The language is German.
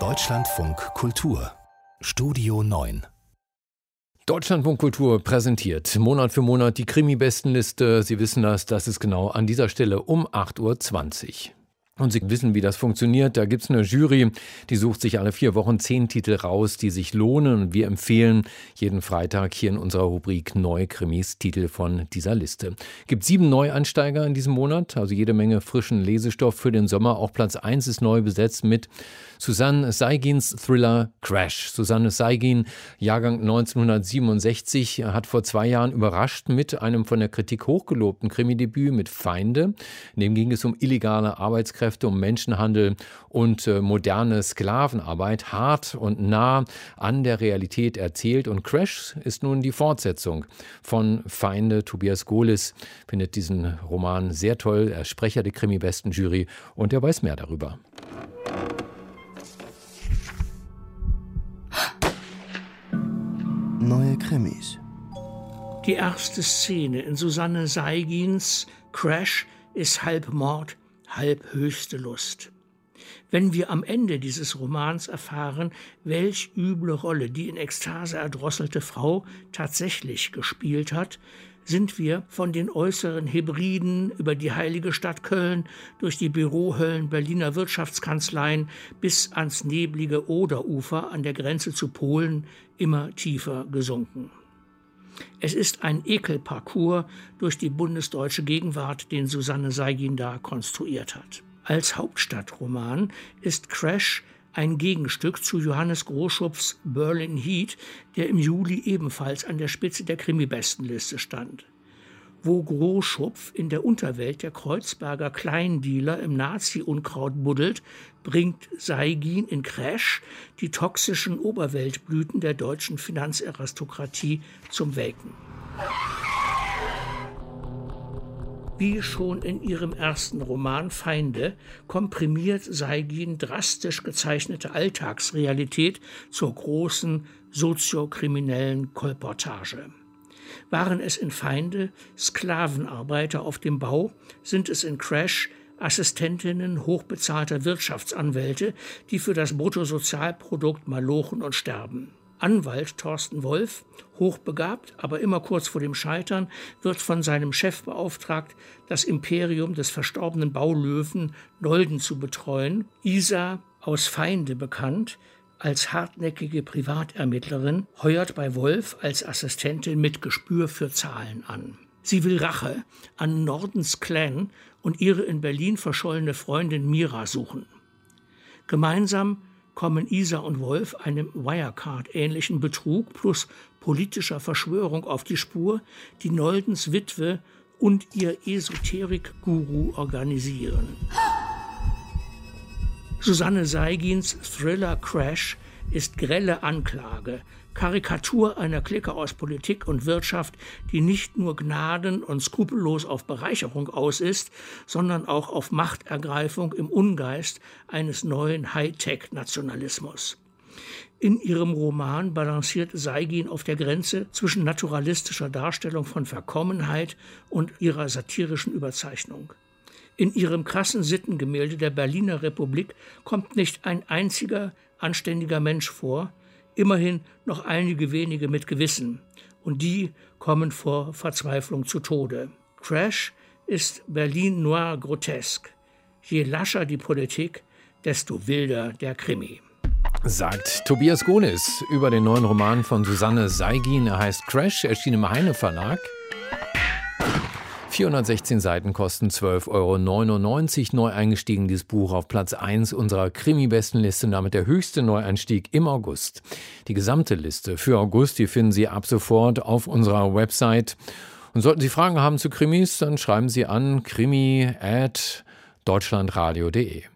Deutschlandfunk Kultur Studio 9 Deutschlandfunk Kultur präsentiert Monat für Monat die Krimi-Bestenliste. Sie wissen das, das ist genau an dieser Stelle um 8.20 Uhr. Und Sie wissen, wie das funktioniert. Da gibt's eine Jury, die sucht sich alle vier Wochen zehn Titel raus, die sich lohnen. Und wir empfehlen jeden Freitag hier in unserer Rubrik Neue Krimis Titel von dieser Liste. Gibt sieben Neuansteiger in diesem Monat, also jede Menge frischen Lesestoff für den Sommer. Auch Platz eins ist neu besetzt mit Susanne Seigins Thriller Crash. Susanne Seigin, Jahrgang 1967, hat vor zwei Jahren überrascht mit einem von der Kritik hochgelobten Krimidebüt mit Feinde. In dem ging es um illegale Arbeitskräfte Arbeitskräfte, um Menschenhandel und äh, moderne Sklavenarbeit hart und nah an der Realität erzählt. Und Crash ist nun die Fortsetzung von Feinde. Tobias Gohlis findet diesen Roman sehr toll. Er ist Sprecher der Krimi-Besten-Jury und er weiß mehr darüber. Neue Krimis. Die erste Szene in Susanne Seigins Crash ist halb Mord, halb höchste Lust. Wenn wir am Ende dieses Romans erfahren, welch üble Rolle die in Ekstase erdrosselte Frau tatsächlich gespielt hat, sind wir von den äußeren Hybriden über die heilige Stadt Köln, durch die Bürohöllen Berliner Wirtschaftskanzleien bis ans neblige Oderufer an der Grenze zu Polen immer tiefer gesunken. Es ist ein Ekelparcours durch die bundesdeutsche Gegenwart, den Susanne Seigin da konstruiert hat. Als Hauptstadtroman ist Crash ein Gegenstück zu Johannes Groschupfs Berlin Heat, der im Juli ebenfalls an der Spitze der Krimi-Bestenliste stand wo Großschupf in der Unterwelt der Kreuzberger Kleindealer im Nazi-Unkraut buddelt, bringt Seigin in Crash die toxischen Oberweltblüten der deutschen Finanzaristokratie zum Welken. Wie schon in ihrem ersten Roman Feinde komprimiert Seigin drastisch gezeichnete Alltagsrealität zur großen soziokriminellen Kolportage. Waren es in Feinde Sklavenarbeiter auf dem Bau, sind es in Crash Assistentinnen hochbezahlter Wirtschaftsanwälte, die für das Bruttosozialprodukt malochen und sterben. Anwalt Thorsten Wolf, hochbegabt, aber immer kurz vor dem Scheitern, wird von seinem Chef beauftragt, das Imperium des verstorbenen Baulöwen Nolden zu betreuen. Isa, aus Feinde bekannt, als hartnäckige Privatermittlerin, heuert bei Wolf als Assistentin mit Gespür für Zahlen an. Sie will Rache an Nordens Clan und ihre in Berlin verschollene Freundin Mira suchen. Gemeinsam kommen Isa und Wolf einem Wirecard-ähnlichen Betrug plus politischer Verschwörung auf die Spur, die Noldens Witwe und ihr Esoterik-Guru organisieren. Susanne Seigins Thriller Crash ist grelle Anklage, Karikatur einer Clique aus Politik und Wirtschaft, die nicht nur gnaden- und skrupellos auf Bereicherung aus ist, sondern auch auf Machtergreifung im Ungeist eines neuen Hightech-Nationalismus. In ihrem Roman balanciert Seigin auf der Grenze zwischen naturalistischer Darstellung von Verkommenheit und ihrer satirischen Überzeichnung. In ihrem krassen Sittengemälde der Berliner Republik kommt nicht ein einziger anständiger Mensch vor, immerhin noch einige wenige mit Gewissen, und die kommen vor Verzweiflung zu Tode. Crash ist Berlin noir grotesk. Je lascher die Politik, desto wilder der Krimi. Sagt Tobias Gonis über den neuen Roman von Susanne Seigin. Er heißt Crash, erschien im Heine Verlag. 416 Seiten kosten 12,99 Euro. Neu eingestiegen dieses Buch auf Platz 1 unserer Krimi-Bestenliste, damit der höchste Neueinstieg im August. Die gesamte Liste für August, die finden Sie ab sofort auf unserer Website. Und sollten Sie Fragen haben zu Krimis, dann schreiben Sie an krimi at deutschlandradio.de.